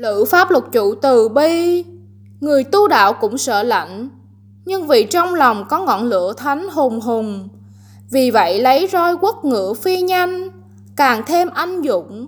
Lữ pháp luật chủ từ bi, người tu đạo cũng sợ lạnh, nhưng vì trong lòng có ngọn lửa thánh hùng hùng, vì vậy lấy roi quất ngựa phi nhanh, càng thêm anh dũng,